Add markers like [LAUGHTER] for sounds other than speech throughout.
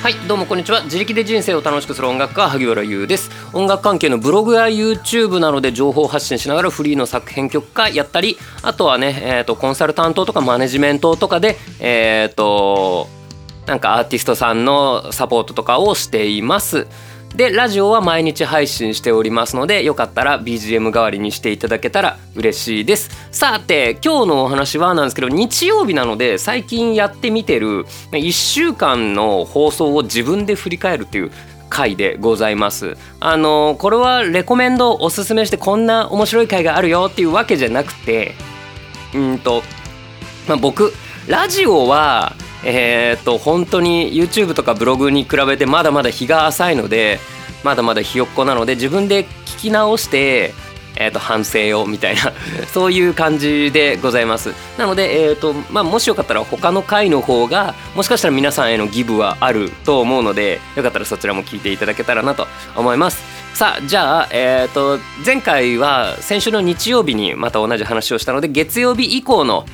はいどうもこんにちは。自力で人生を楽しくする音楽家萩原優です。音楽関係のブログや YouTube などで情報発信しながらフリーの作編曲家やったりあとはね、えーと、コンサルタントとかマネジメントとかでえっ、ー、となんかアーティストさんのサポートとかをしています。でラジオは毎日配信しておりますのでよかったら BGM 代わりにしていただけたら嬉しいです。さて今日のお話はなんですけど日曜日なので最近やってみてる1週間の放送を自分で振り返るっていう回でございます。あのこれはレコメンドおすすめしてこんな面白い回があるよっていうわけじゃなくてうんと、まあ、僕ラジオはえー、っと本当に YouTube とかブログに比べてまだまだ日が浅いのでまだまだひよっこなので自分で聞き直してえー、と反省をみたいな [LAUGHS] そういう感じでございます。なので、えーとまあ、もしよかったら他の回の方がもしかしたら皆さんへのギブはあると思うのでよかったらそちらも聞いていただけたらなと思います。さあじゃあ、えーと前回は先週の日曜日にまた同じ話をしたので月曜日以降の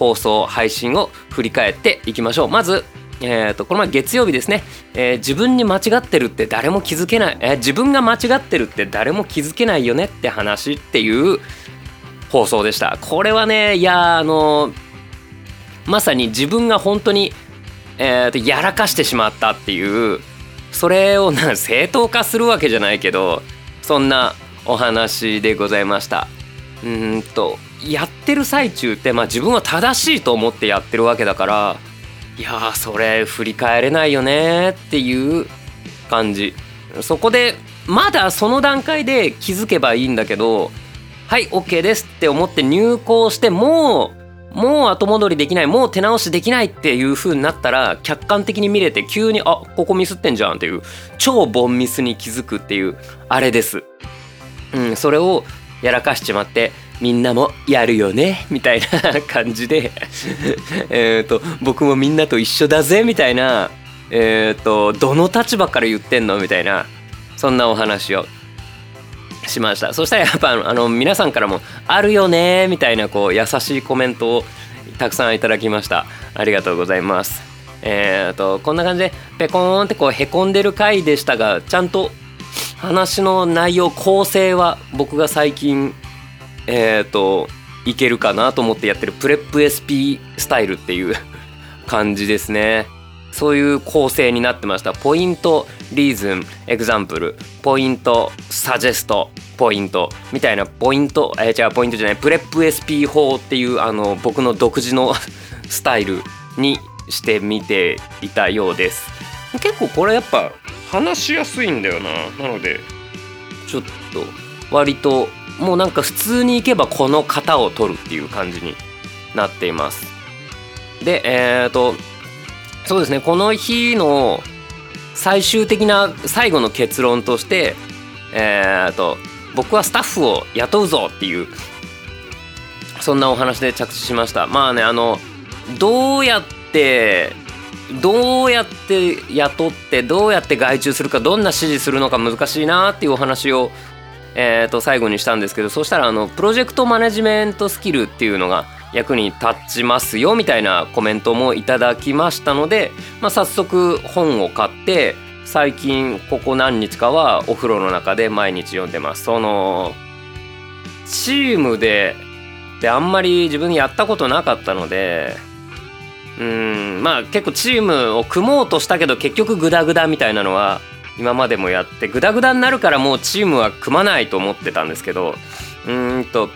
放送配信を振り返っていきましょう。まずえーと、この前月曜日ですね、えー、自分に間違ってるって誰も気づけない、えー、自分が間違ってるって誰も気づけないよねって話っていう放送でした。これはねいやあのまさに自分が本当に、えーと、やらかしてしまったっていうそれをな正当化するわけじゃないけどそんなお話でございました。うんとやってる最中って、まあ、自分は正しいと思ってやってるわけだからいやそれ振り返れないよねっていう感じそこでまだその段階で気づけばいいんだけどはい OK ですって思って入校してもうもう後戻りできないもう手直しできないっていう風になったら客観的に見れて急にあここミスってんじゃんっていう超ボンミスに気づくっていうあれです。うん、それをやらかしちまってみんなもやるよねみたいな感じで。[LAUGHS] えと僕もみんなと一緒だぜみたいな。えっ、ー、とどの立場から言ってんのみたいな。そんなお話をしました。そしたらやっぱあの皆さんからも「あるよね」みたいなこう優しいコメントをたくさんいただきました。ありがとうございます。えーとこんな感じでペコーンってこうへこんでる回でしたがちゃんと話の内容構成は僕が最近えっ、ー、といけるかなと思ってやってるプレップ SP スタイルっていう感じですね。そういう構成になってました。 point reason example point suggest point みたいなポイントえー、違うポイントじゃないプレップ SP 法っていうあの僕の独自の [LAUGHS] スタイルにしてみていたようです。結構これやっぱ話しやすいんだよな。なのでちょっと割ともうなんか普通に行けばこの型を取るっていう感じになっています。でえっ、ー、とそうですねこの日の最終的な最後の結論としてえっ、ー、と僕はスタッフを雇うぞっていうそんなお話で着地しました。まあねあのどうやってどうやって雇ってどうやって外注するかどんな指示するのか難しいなっていうお話をえー、と最後にしたんですけどそしたらあのプロジェクトマネジメントスキルっていうのが役に立ちますよみたいなコメントもいただきましたので、まあ、早速本を買って最近ここ何日かはお風呂の中で毎日読んでます。そのチームでであんまり自分やったことなかったのでうんまあ結構チームを組もうとしたけど結局グダグダみたいなのは今までもやってグダグダになるからもうチームは組まないと思ってたんですけどうんと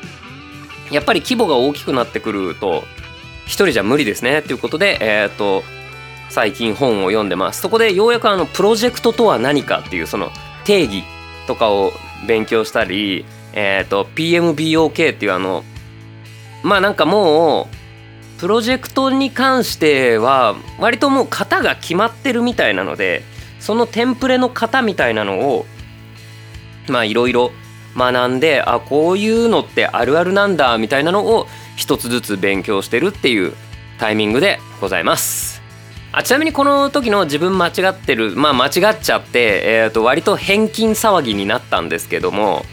やっぱり規模が大きくなってくると1人じゃ無理ですねっていうことでえっ、ー、と最近本を読んでます。そこでようやくあのプロジェクトとは何かっていうその定義とかを勉強したりえっ、ー、と PMBOK っていうあのまあなんかもうプロジェクトに関しては割ともう型が決まってるみたいなのでそのテンプレの型みたいなのをまあいろいろ学んであこういうのってあるあるなんだみたいなのを一つずつ勉強してるっていうタイミングでございます。あちなみにこの時の自分間違ってるまあ間違っちゃって、えー、と割と返金騒ぎになったんですけども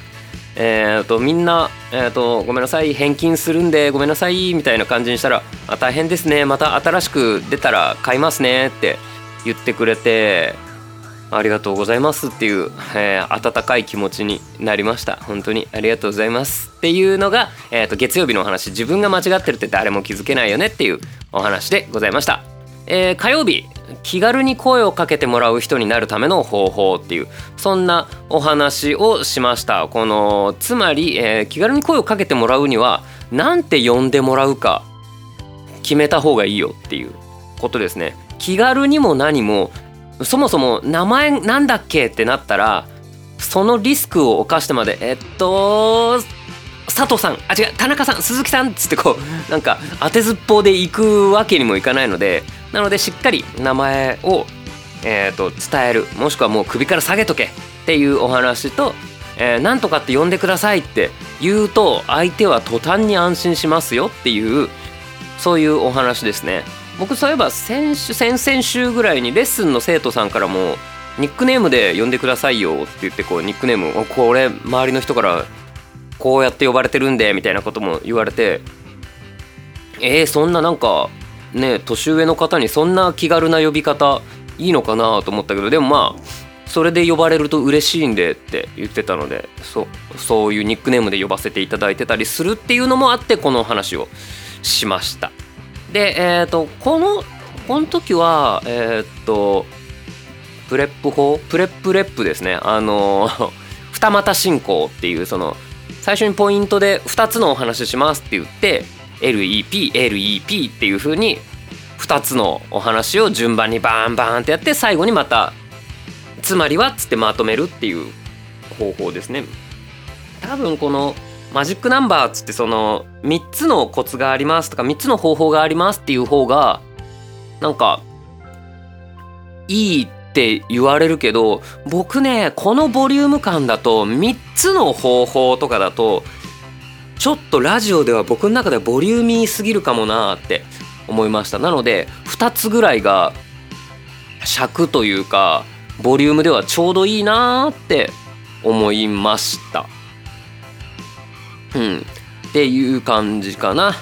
えー、とみんな、えー、とごめんなさい返金するんでごめんなさいみたいな感じにしたらあ大変ですね。また新しく出たら買いますねって言ってくれてありがとうございますっていう、えー、温かい気持ちになりました。本当にありがとうございます。っていうのが、えーと、月曜日のお話。自分が間違ってるって誰も気づけないよねっていうお話でございました、えー、火曜日気軽に声をかけてもらう人になるための方法っていうそんなお話をしました。このつまり、えー、気軽に声をかけてもらうには何て呼んでもらうか決めた方がいいよっていうことですね。気軽にも何もそもそも名前なんだっけってなったらそのリスクを冒してまでえっと佐藤さんあ違う田中さん鈴木さんっつってこうなんか当てずっぽうで行くわけにもいかないのでなのでしっかり名前を、えーと、伝えるもしくはもう首から下げとけっていうお話と、えー、なんとかって呼んでくださいって言うと相手は途端に安心しますよっていうそういうお話ですね。僕そういえば先週先々週ぐらいにレッスンの生徒さんからもニックネームで呼んでくださいよって言ってこうニックネームをこれ周りの人からこうやって呼ばれてるんでみたいなことも言われてえー、そんななんかね年上の方にそんな気軽な呼び方いいのかなと思ったけどでもまあそれで呼ばれると嬉しいんでって言ってたのでそそういうニックネームで呼ばせていただいてたりするっていうのもあってこの話をしました。で、えっ、ー、と、この、この時は、えっ、ー、と、 PREP 法？ PREP レップですね。あの、[LAUGHS] 二股進行っていう、その、最初にポイントで2つのお話ししますって言って LEP、LEP っていう風に2つのお話を順番にバーンバーンってやって最後にまたつまりはっつってまとめるっていう方法ですね。多分このマジックナンバーっつってその3つのコツがありますとか3つの方法がありますっていう方がなんかいいって言われるけど僕ねこのボリューム感だと3つの方法とかだとちょっとラジオでは僕の中ではボリューミーすぎるかもなって思いました。なので2つぐらいが尺というかボリュームではちょうどいいなって思いました。うん。っていう感じかな。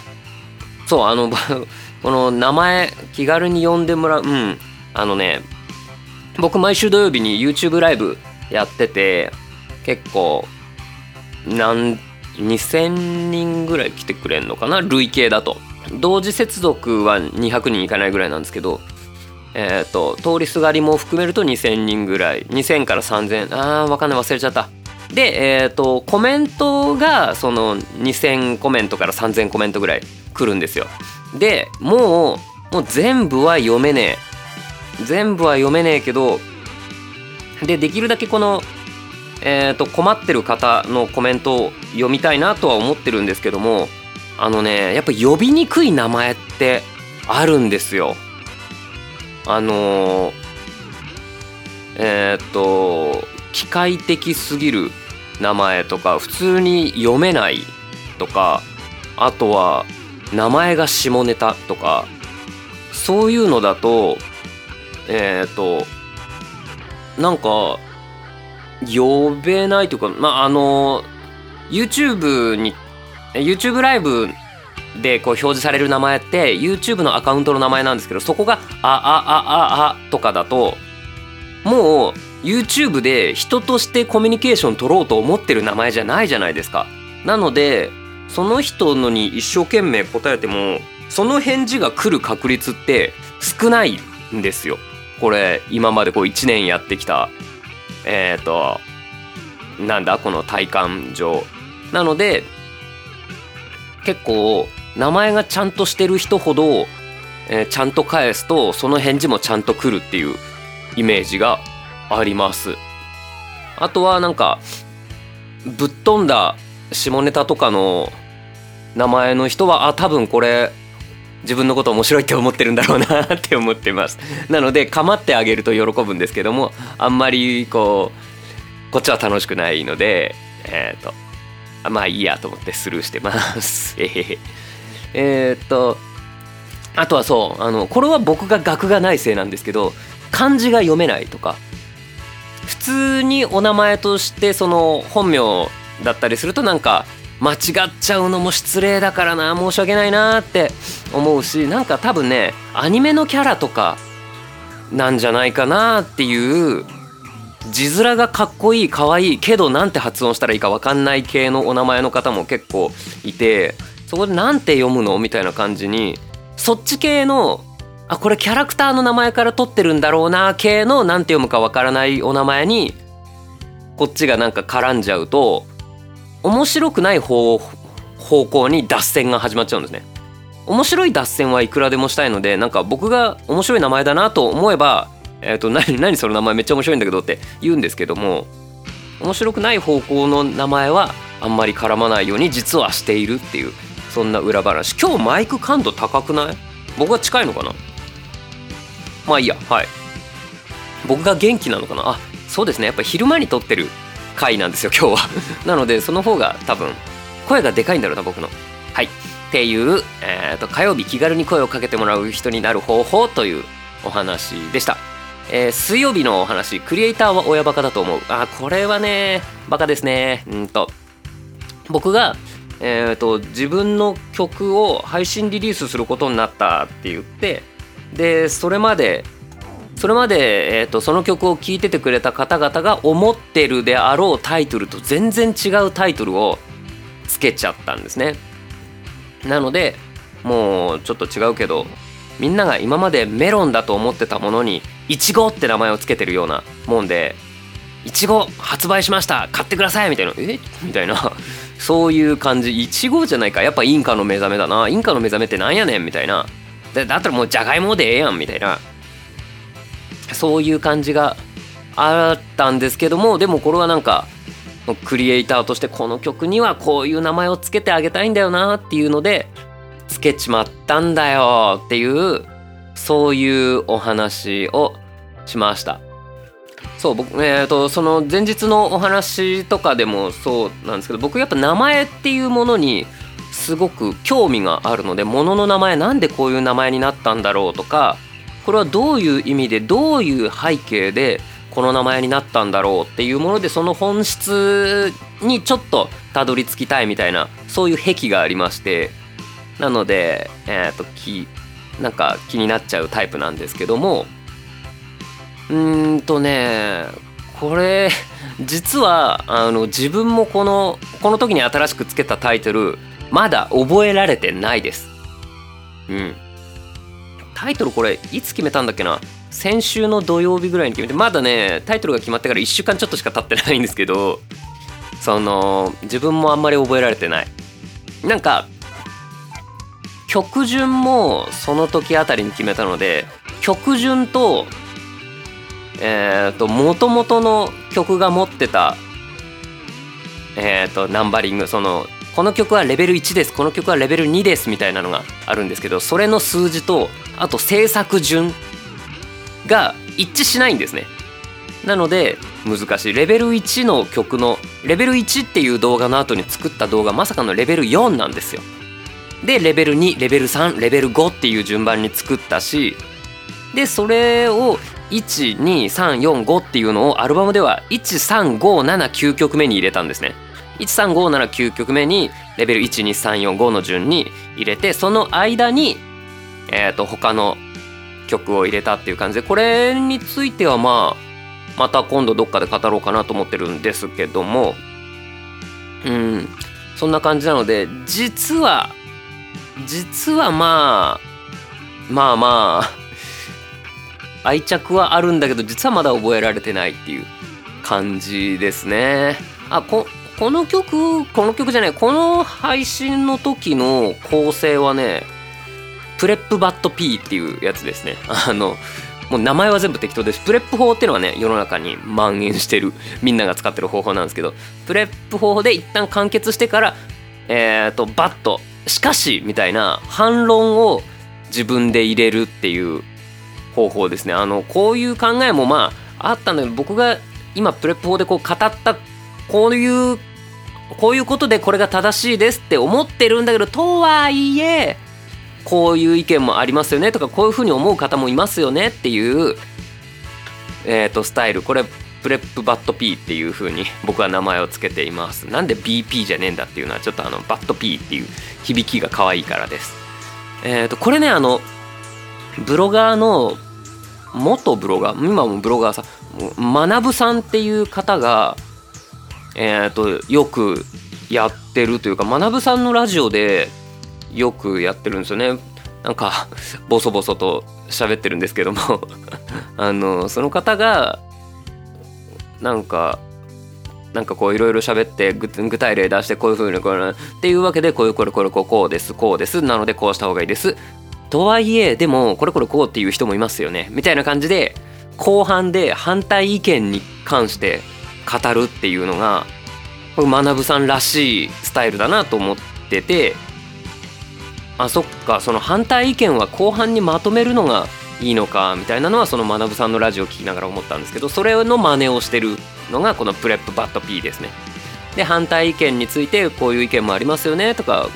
そうあの [LAUGHS] この名前気軽に呼んでもらううん。あのね僕毎週土曜日に YouTube ライブやってて結構なん2000人ぐらい来てくれんのかな？累計だと。同時接続は200人いかないぐらいなんですけどえっ、ー、と通りすがりも含めると2000人ぐらい。2000から3000あー分かんない。忘れちゃった。で、えーと、コメントがその2,000コメントから3,000コメントぐらい来るんですよ。でもうもう全部は読めねえ全部は読めねえけどでできるだけこの、えーと、困ってる方のコメントを読みたいなとは思ってるんですけどもあのねやっぱ呼びにくい名前ってあるんですよ。あのー、えっ、と機械的すぎる名前とか普通に読めないとかあとは名前が下ネタとかそういうのだとえっ、ー、となんか呼べないというかまああの YouTube に YouTube ライブでこう表示される名前って YouTube のアカウントの名前なんですけどそこが「あああああ」とかだともう YouTube で人としてコミュニケーション取ろうと思ってる名前じゃないじゃないですか。なのでその人のに一生懸命答えてもその返事が来る確率って少ないんですよ。これ今までこう1年やってきたえっ、ー、となんだこの体感上。なので結構名前がちゃんとしてる人ほど、えー、ちゃんと返すとその返事もちゃんと来るっていうイメージがあります。あとはなんかぶっ飛んだ下ネタとかの名前の人はあ多分これ自分のこと面白いって思ってるんだろうなって思ってます。なので構ってあげると喜ぶんですけどもあんまりこうこっちは楽しくないのでえっ、ー、とまあいいやと思ってスルーしてます。[LAUGHS] えっとあとはそうあのこれは僕が学がないせいなんですけど漢字が読めないとか普通にお名前としてその本名だったりするとなんか間違っちゃうのも失礼だからな申し訳ないなって思うしなんか多分ねアニメのキャラとかなんじゃないかなっていう字面がかっこいい可愛いけどなんて発音したらいいか分かんない系のお名前の方も結構いてそこでなんて読むの？みたいな感じにそっち系のあこれキャラクターの名前から取ってるんだろうな系のなんて読むか分からないお名前にこっちがなんか絡んじゃうと面白くない方方向に脱線が始まっちゃうんですね。面白い脱線はいくらでもしたいのでなんか僕が面白い名前だなと思えば「えーと、何何その名前めっちゃ面白いんだけど」って言うんですけども面白くない方向の名前はあんまり絡まないように実はしているっていうそんな裏話。今日マイク感度高くない？僕は近いのかな？まあいいやはい。僕が元気なのかな？あそうですね。やっぱ昼間に撮ってる回なんですよ今日は。[LAUGHS] なのでその方が多分声がでかいんだろうな僕の。はい。っていう、えーと、火曜日気軽に声をかけてもらう人になる方法というお話でした、えー、水曜日のお話クリエイターは親バカだと思う。あこれはねバカですね。うんと。僕がえーと、自分の曲を配信リリースすることになったって言ってでそれまでそれまで、えーと、その曲を聴いててくれた方々が思ってるであろうタイトルと全然違うタイトルをつけちゃったんですね。なのでもうちょっと違うけどみんなが今までメロンだと思ってたものにイチゴって名前をつけてるようなもんでいちご発売しました買ってくださいみたいな。え？みたいな。そういう感じ。いちごじゃないか。やっぱインカの目覚めだな。インカの目覚めってなんやねんみたいな。だったらもうじゃがいもでええやんみたいな。そういう感じがあったんですけどもでもこれはなんかクリエイターとしてこの曲にはこういう名前を付けてあげたいんだよなっていうのでつけちまったんだよっていうそういうお話をしました。そう僕えーと、その前日のお話とかでもそうなんですけど僕やっぱ名前っていうものにすごく興味があるので物の名前なんでこういう名前になったんだろうとかこれはどういう意味でどういう背景でこの名前になったんだろうっていうものでその本質にちょっとたどり着きたいみたいなそういう癖がありましてなのでえっ、ときなんか気になっちゃうタイプなんですけどもうーんとねこれ実はあの自分もこのこの時に新しくつけたタイトルまだ覚えられてないです。うん。タイトルこれいつ決めたんだっけな？先週の土曜日ぐらいに決めてまだねタイトルが決まってから1週間ちょっとしか経ってないんですけどその自分もあんまり覚えられてない。なんか曲順もその時あたりに決めたので曲順とえっ、ー、と元々の曲が持ってたえっ、ー、とナンバリングそのこの曲はレベル1です。この曲はレベル2ですみたいなのがあるんですけどそれの数字とあと制作順が一致しないんですね。なので難しい。レベル1の曲のレベル1っていう動画の後に作った動画まさかのレベル4なんですよ。でレベル2レベル3レベル5っていう順番に作ったしでそれを12345っていうのをアルバムでは13579曲目に入れたんですね。13579曲目にレベル12345の順に入れてその間に、えー、と他の曲を入れたっていう感じでこれについてはまあまた今度どっかで語ろうかなと思ってるんですけどもうんそんな感じなので実は実はまあまあまあ愛着はあるんだけど実はまだ覚えられてないっていう感じですね。あここの曲この曲じゃないこの配信の時の構成はねプレップバット P っていうやつですね。[LAUGHS] あのもう名前は全部適当です。 PREP 法っていうのはね、世の中に蔓延してる、[LAUGHS] みんなが使ってる方法なんですけど、 PREP 法で一旦完結してから、えっ、ー、と、 but、しかし、みたいな反論を自分で入れるっていう方法ですねあのこういう考えもまああったんだけど僕が今 PREP 法でこう語ったこういうこういうことでこれが正しいですって思ってるんだけどとはいえこういう意見もありますよねとかこういうふうに思う方もいますよねっていう、えー、とスタイル。これプレップバット P っていう風に僕は名前を付けています。なんで BP じゃねえんだっていうのはちょっとあのバット P っていう響きが可愛いからです。えっ、ー、とこれねあのブロガーの元ブロガー今もブロガーさん学さんっていう方がえっ、とよくやってるというか学さんのラジオでよくやってるんですよね。なんかボソボソと喋ってるんですけども。[LAUGHS] あのその方がなんかなんかこういろいろ喋って具体例出してこういうふうにこうっていうわけでこういうこれこれこうこうですこうですなのでこうした方がいいです。とはいえでもこれこれこうっていう人もいますよね。みたいな感じで後半で反対意見に関して語るっていうのが学さんらしいスタイルだなと思っててあそっかその反対意見は後半にまとめるのがいいのかみたいなのはその学さんのラジオを聞きながら思ったんですけどそれの真似をしてるのがこのプレップバット P ですね。で反対意見についてこういう意見もありますよねとか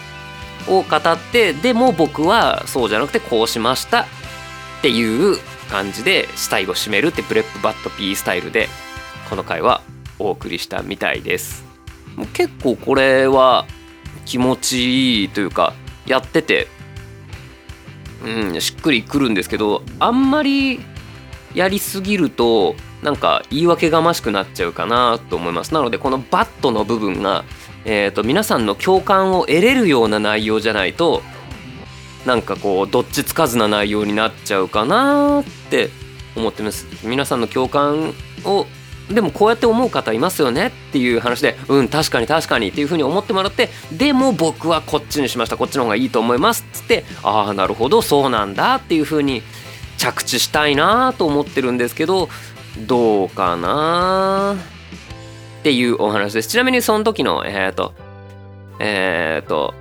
を語ってでも僕はそうじゃなくてこうしましたっていう感じで最後締めるってプレップバット P スタイルでこの回はお送りしたみたいです。もう結構これは気持ちいいというかやっててうんしっくりくるんですけどあんまりやりすぎるとなんか言い訳がましくなっちゃうかなと思いますなのでこのバットの部分が、えーと、皆さんの共感を得れるような内容じゃないとなんかこうどっちつかずな内容になっちゃうかなって思ってます皆さんの共感をでもこうやって思う方いますよねっていう話でうん確かに確かにっていうふうに思ってもらってでも僕はこっちにしました。こっちの方がいいと思いますっつって。ああなるほどそうなんだっていうふうに着地したいなと思ってるんですけどどうかなっていうお話です。ちなみにその時のえっ、ー、とえっ、ー、と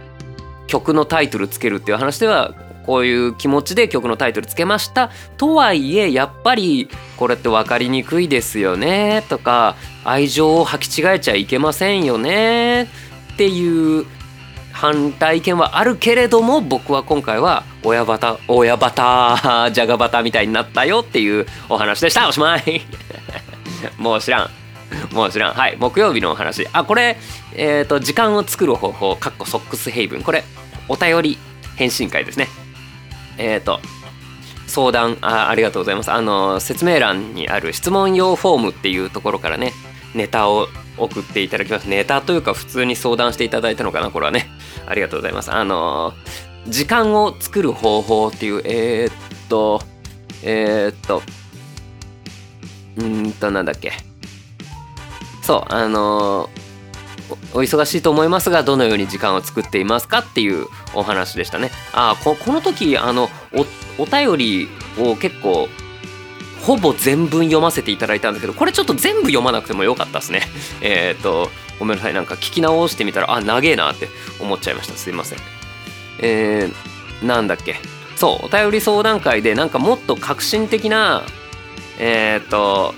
曲のタイトルつけるっていう話ではこういう気持ちで曲のタイトルつけました。とはいえやっぱりこれって分かりにくいですよね。とか愛情を履き違えちゃいけませんよね。っていう反対意見はあるけれども僕は今回は親バタ親バタじゃがバタみたいになったよ。っていうお話でした。おしまい。[LAUGHS] もう知らん。もう知らん。はい。木曜日のお話。あこれえっ、ー、と時間を作る方法かっこソックスヘイブン。これお便り返信会ですね。えっ、ー、と相談あありがとうございます。あの説明欄にある質問用フォームっていうところからねネタを送っていただきます。ネタというか普通に相談していただいたのかなこれはね。ありがとうございます。あの時間を作る方法っていうえー、っとえー、っとうんとなんだっけ。そうあのお忙しいと思いますがどのように時間を作っていますかっていうお話でしたね。あここの時あのお便りを結構ほぼ全文読ませていただいたんだけどこれちょっと全部読まなくてもよかったですね。[LAUGHS] えっ、ー、とごめんなさいなんか聞き直してみたらあ長えなって思っちゃいました。すいません。えー、なんだっけ。そうお便り相談会でなんかもっと革新的なえっ、ー、と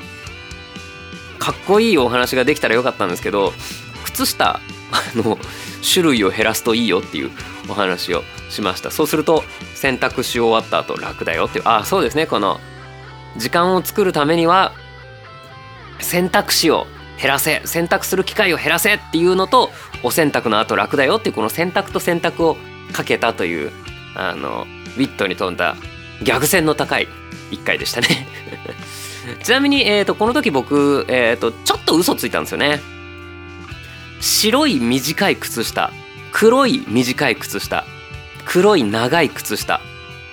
かっこいいお話ができたらよかったんですけど靴下 [LAUGHS] の種類を減らすといいよっていうお話をしました。そうすると選択し終わった後楽だよっていうああそうですね。この時間を作るためには選択肢を減らせ選択する機会を減らせっていうのとお洗濯の後楽だよっていうこの選択と選択をかけたというあのウィットに富んだ逆線の高い一回でしたね。[LAUGHS] ちなみに、えーと、この時僕、えーと、ちょっと嘘ついたんですよね。白い短い靴下黒い短い靴下黒い長い靴下。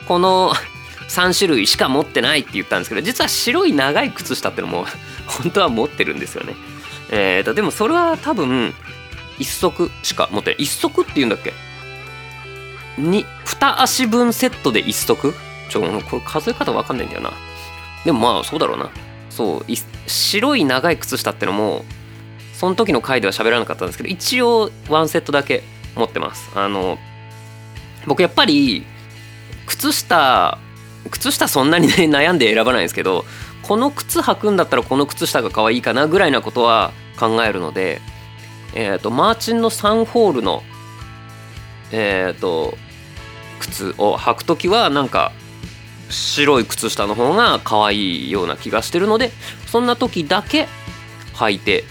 この [LAUGHS] 3種類しか持ってないって言ったんですけど実は白い長い靴下ってのも [LAUGHS] 本当は持ってるんですよね。えーとでもそれは多分1足しか持ってない1足っていうんだっけ？に2足分セットで1足？ちょこれ数え方わかんないんだよな。でもまあそうだろうな。そう白い長い靴下ってのもその時の回では喋らなかったんですけど一応ワンセットだけ持ってます。あの僕やっぱり靴下靴下そんなにね [LAUGHS] 悩んで選ばないんですけどこの靴履くんだったらこの靴下が可愛いかなぐらいなことは考えるのでえっ、ー、とマーチンの3ホールのえっ、ー、と靴を履く時はなんか白い靴下の方が可愛いような気がしてるのでそんな時だけ履いて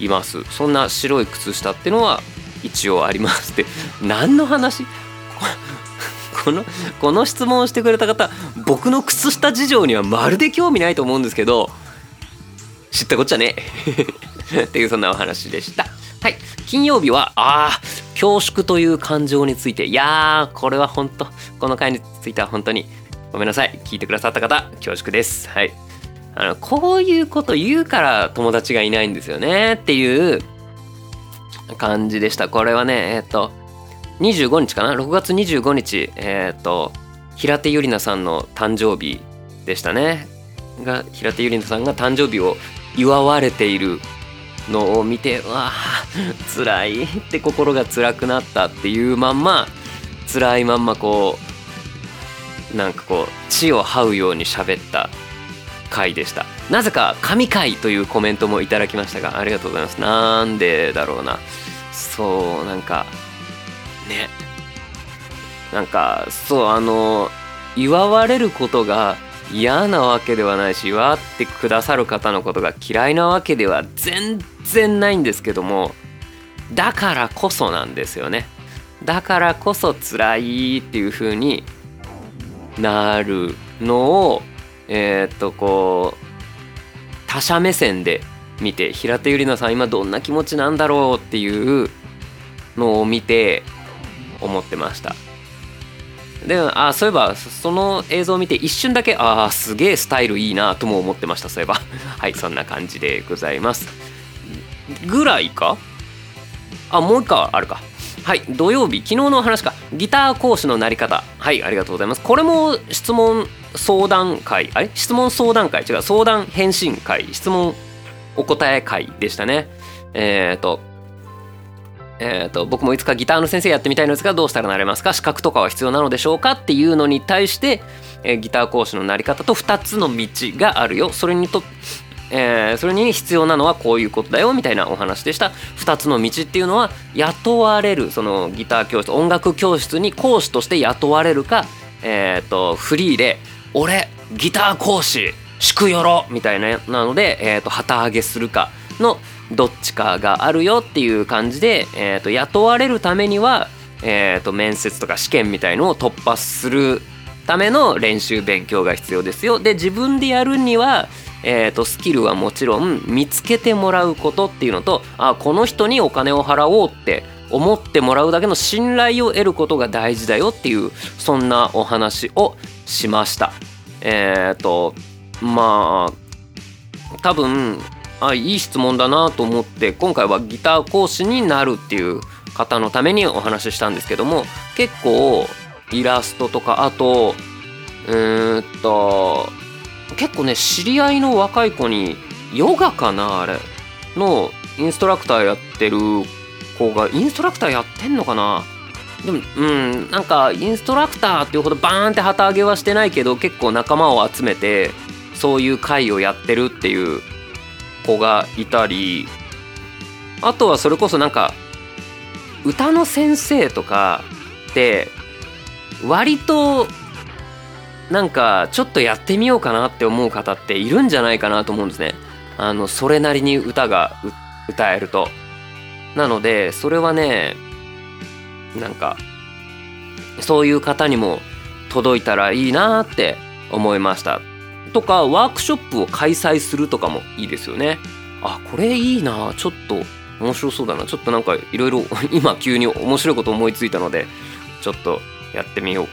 います。そんな白い靴下ってのは一応ありますって。何の話？[LAUGHS] このこの質問をしてくれた方僕の靴下事情にはまるで興味ないと思うんですけど知ったこっちゃね。[LAUGHS] っていうそんなお話でした。はい。金曜日はああ恐縮という感情について。いやーこれは本当この回については本当にごめんなさい。聞いてくださった方恐縮です。はい。あのこういうこと言うから友達がいないんですよねっていう感じでした。これはねえっと25日かな？6月25日えっと平手友梨奈さんの誕生日でしたね。が平手友梨奈さんが誕生日を祝われているのを見てわあ辛いって心が辛くなったっていうまんま辛いまんまこうなんかこう血を這うように喋った。回でした。なぜか神回というコメントもいただきましたがありがとうございます。なんでだろうな。そうなんかね。なんかそうあの祝われることが嫌なわけではないし祝ってくださる方のことが嫌いなわけでは全然ないんですけどもだからこそなんですよね。だからこそ辛いっていう風になるのをえー、っとこう他者目線で見て平手友梨奈さん今どんな気持ちなんだろうっていうのを見て思ってました。でもあそういえばその映像を見て一瞬だけああすげえスタイルいいなとも思ってましたそういえば。[LAUGHS] はいそんな感じでございます。ぐらいか？あもう一回あるか。はい土曜日昨日の話か。ギター講師のなり方。はいありがとうございます。これも質問相談会。あれ？質問相談会。違う相談返信会。質問お答え会でしたね。えっ、ー、とえーと、僕もいつかギターの先生やってみたいのですがどうしたらなれますか？資格とかは必要なのでしょうか？っていうのに対して、えー、ギター講師のなり方と2つの道があるよ。それにと、えー、それに必要なのはこういうことだよみたいなお話でした2つの道っていうのは雇われるそのギター教室音楽教室に講師として雇われるか、えーと、フリーで「俺ギター講師祝よろ!」みたいななので、えーと旗揚げするかのどっちかがあるよっていう感じで、えーと、雇われるためには、えーと、面接とか試験みたいのを突破するための練習勉強が必要ですよ。で自分でやるには、えーと、スキルはもちろん見つけてもらうことっていうのとあこの人にお金を払おうって思ってもらうだけの信頼を得ることが大事だよっていうそんなお話をしました。えっ、ー、とまあ多分あいい質問だなと思って今回はギター講師になるっていう方のためにお話ししたんですけども結構イラストとかあとうーんと結構ね知り合いの若い子にヨガかなあれのインストラクターやってる子がインストラクターやってんのかな？でもうんなんかインストラクターっていうほどバーンって旗揚げはしてないけど結構仲間を集めてそういう会をやってるっていう子がいたりあとはそれこそなんか歌の先生とかって割となんかちょっとやってみようかなって思う方っているんじゃないかなと思うんですね。あのそれなりに歌が歌えると。なのでそれはねなんかそういう方にも届いたらいいなって思いました。とかワークショップを開催するとかもいいですよね。あこれいいなちょっと面白そうだなちょっとなんかいろいろ今急に面白いこと思いついたのでちょっとやってみよう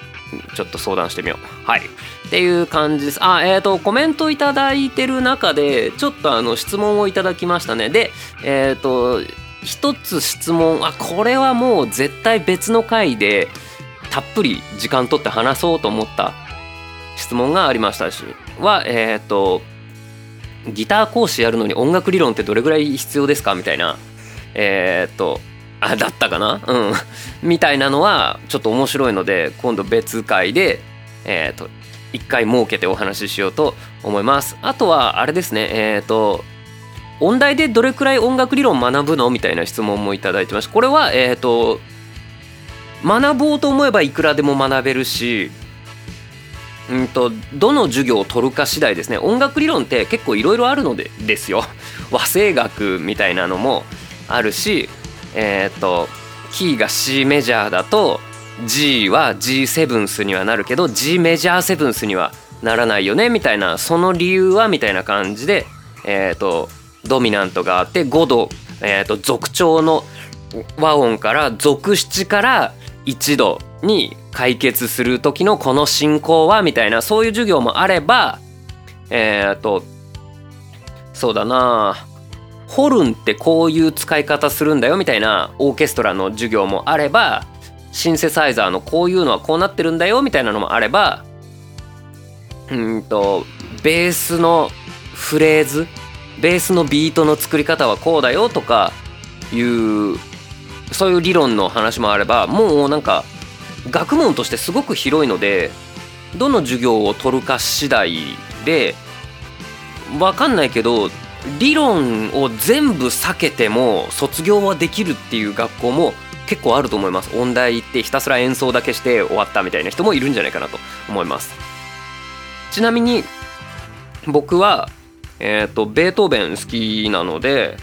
ちょっと相談してみよう。はい。っていう感じです。あえっ、ー、とコメントいただいてる中でちょっとあの質問をいただきましたね。でえっ、ー、と一つ質問。あこれはもう絶対別の回でたっぷり時間取って話そうと思った質問がありましたし。はえっ、ー、とギター講師やるのに音楽理論ってどれぐらい必要ですか？みたいな。えっ、とあだったかな？うん。みたいなのはちょっと面白いので今度別回でえっ、と一回設けてお話ししようと思います。あとはあれですねえっ、と音大でどれくらい音楽理論学ぶの？みたいな質問もいただいてましたこれはえっ、と学ぼうと思えばいくらでも学べるしうんとどの授業を取るか次第ですね。音楽理論って結構いろいろあるのでですよ。和声楽みたいなのもあるしえっ、とキーが C メジャーだと G は G セブンスにはなるけど G メジャーセブンスにはならないよねみたいなその理由はみたいな感じで、えーと、ドミナントがあって5度、えーと、族長の和音から属七から1度に解決する時のこの進行はみたいなそういう授業もあればえっ、とそうだなホルンってこういう使い方するんだよみたいなオーケストラの授業もあればシンセサイザーのこういうのはこうなってるんだよみたいなのもあればうんとベースのフレーズベースのビートの作り方はこうだよとかいうそういう理論の話もあればもうなんか学問としてすごく広いのでどの授業を取るか次第で分かんないけど理論を全部避けても卒業はできるっていう学校も結構あると思います。音大行ってひたすら演奏だけして終わったみたいな人もいるんじゃないかなと思います。ちなみに僕はえっ、ー、とベートーベン好きなので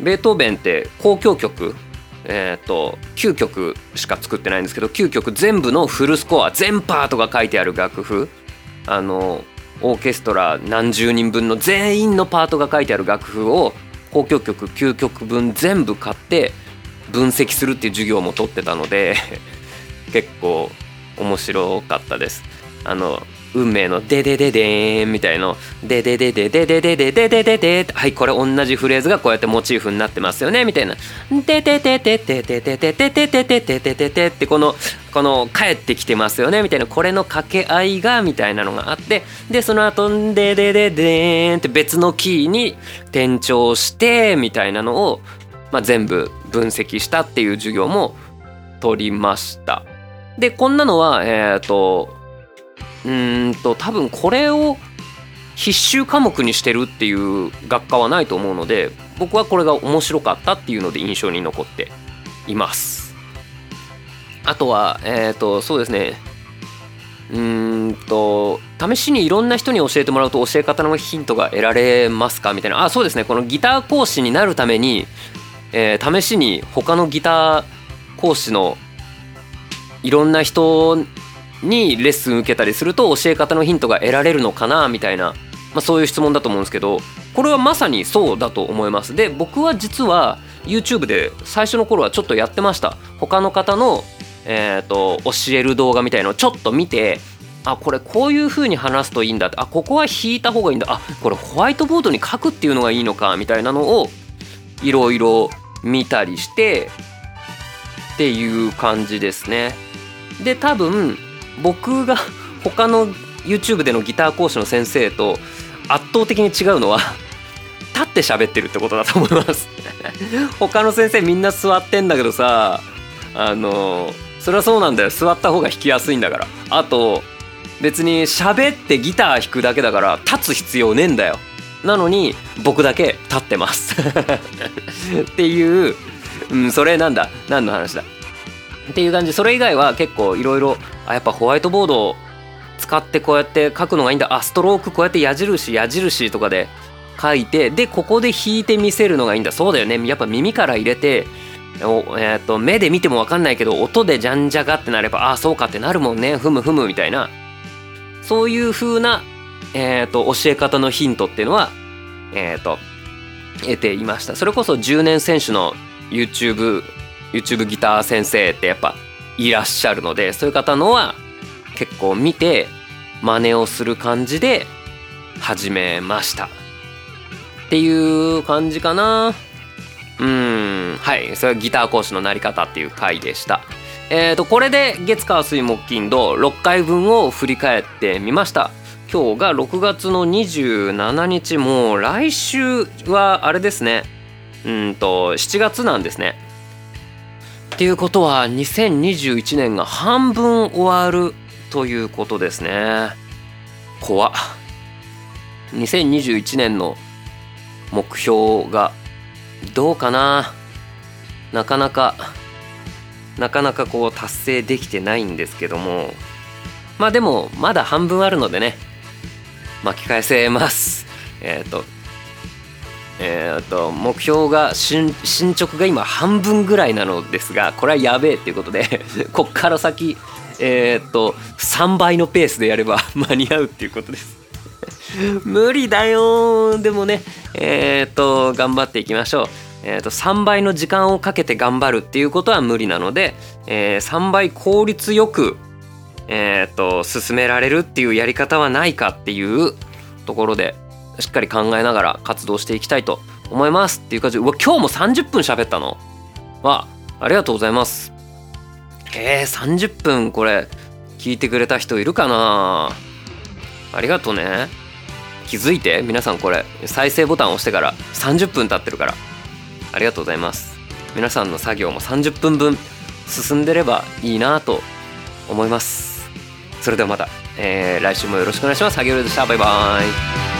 ベートーベンって交響曲えっ、ー、と9曲しか作ってないんですけど9曲全部のフルスコア全パートが書いてある楽譜。あのオーケストラ何十人分の全員のパートが書いてある楽譜を交響曲9曲分全部買って分析するっていう授業も取ってたので [LAUGHS] 結構面白かったです。あの運命のデデデデーンみたいの。デデデデデデデデデデデデはいこれ同じフレーズがこうやってモチーフになってますよねみたいな。デデデデデデデデデデデデデデデデってこのこの帰ってきてますよねみたいなこれの掛け合いがみたいなのがあってでその後デデデデーンって別のキーに転調してみたいなのをまあ全部分析したっていう授業も取りましたでこんなのはえっとうんと多分これを必修科目にしてるっていう学科はないと思うので僕はこれが面白かったっていうので印象に残っています。あとはえっ、ー、とそうですね。うんと試しにいろんな人に教えてもらうと教え方のヒントが得られますか？みたいな。あそうですね。このギター講師になるために、えー、試しに他のギター講師のいろんな人にレッスン受けたりすると教え方のヒントが得られるのかなみたいな、まあ、そういう質問だと思うんですけどこれはまさにそうだと思います。で僕は実は YouTube で最初の頃はちょっとやってました。他の方の、えーと、教える動画みたいのをちょっと見てあこれこういう風に話すといいんだあここは引いた方がいいんだ。あこれホワイトボードに書くっていうのがいいのかみたいなのをいろいろ見たりしてっていう感じですね。で多分僕が [LAUGHS] 他の YouTube でのギター講師の先生と圧倒的に違うのは [LAUGHS] 立って喋ってるってことだと思います。[LAUGHS] 他の先生みんな座ってんだけどさあのそれはそうなんだよ。座った方が弾きやすいんだから。あと別に喋ってギター弾くだけだから立つ必要ねえんだよ。なのに僕だけ立ってます。っていう、うん、それなんだ。何の話だ？っていう感じ。それ以外は結構いろいろやっぱホワイトボードを使ってこうやって書くのがいいんだ。あストロークこうやって矢印矢印とかで書いてでここで弾いてみせるのがいいんだ。そうだよね。やっぱ耳から入れてお、えー、と目で見ても分かんないけど音でじゃんじゃがってなればああそうかってなるもんね。ふむふむみたいな。そういう風な、えー、と教え方のヒントっていうのはえっ、と得ていました。それこそ10年選手の YouTube YouTube ギター先生ってやっぱいらっしゃるのでそういう方のは結構見て真似をする感じで始めました。っていう感じかな。うんはい。それはギター講師のなり方っていう回でした。えーとこれで月火水木金土6回分を振り返ってみました。今日が6月の27日。もう来週はあれですね。うんと7月なんですね。っていうことは2021年が半分終わるということですね。怖っ。2021年の目標がどうかな。なかなかなかなかこう達成できてないんですけども。まあでもまだ半分あるのでね巻き返せます。えっ、ー、とえー、と目標が進捗が今半分ぐらいなのですがこれはやべえっていうことで [LAUGHS] こっから先えっ、と3倍のペースでやれば [LAUGHS] 間に合うっていうことです。[LAUGHS] 無理だよでもねえっ、と頑張っていきましょう。えー、と3倍の時間をかけて頑張るっていうことは無理なので、えー、3倍効率よく、えー、と進められるっていうやり方はないかっていうところでしっかり考えながら活動していきたいと思いますっていう感じでうわ今日も30分喋ったの？わありがとうございます。え、30分これ聞いてくれた人いるかな？ありがとうね。気づいて？皆さんこれ再生ボタン押してから30分経ってるから。ありがとうございます。皆さんの作業も30分分進んでればいいなと思います。それではまた、えー、来週もよろしくお願いします。萩原でした。バイバーイ。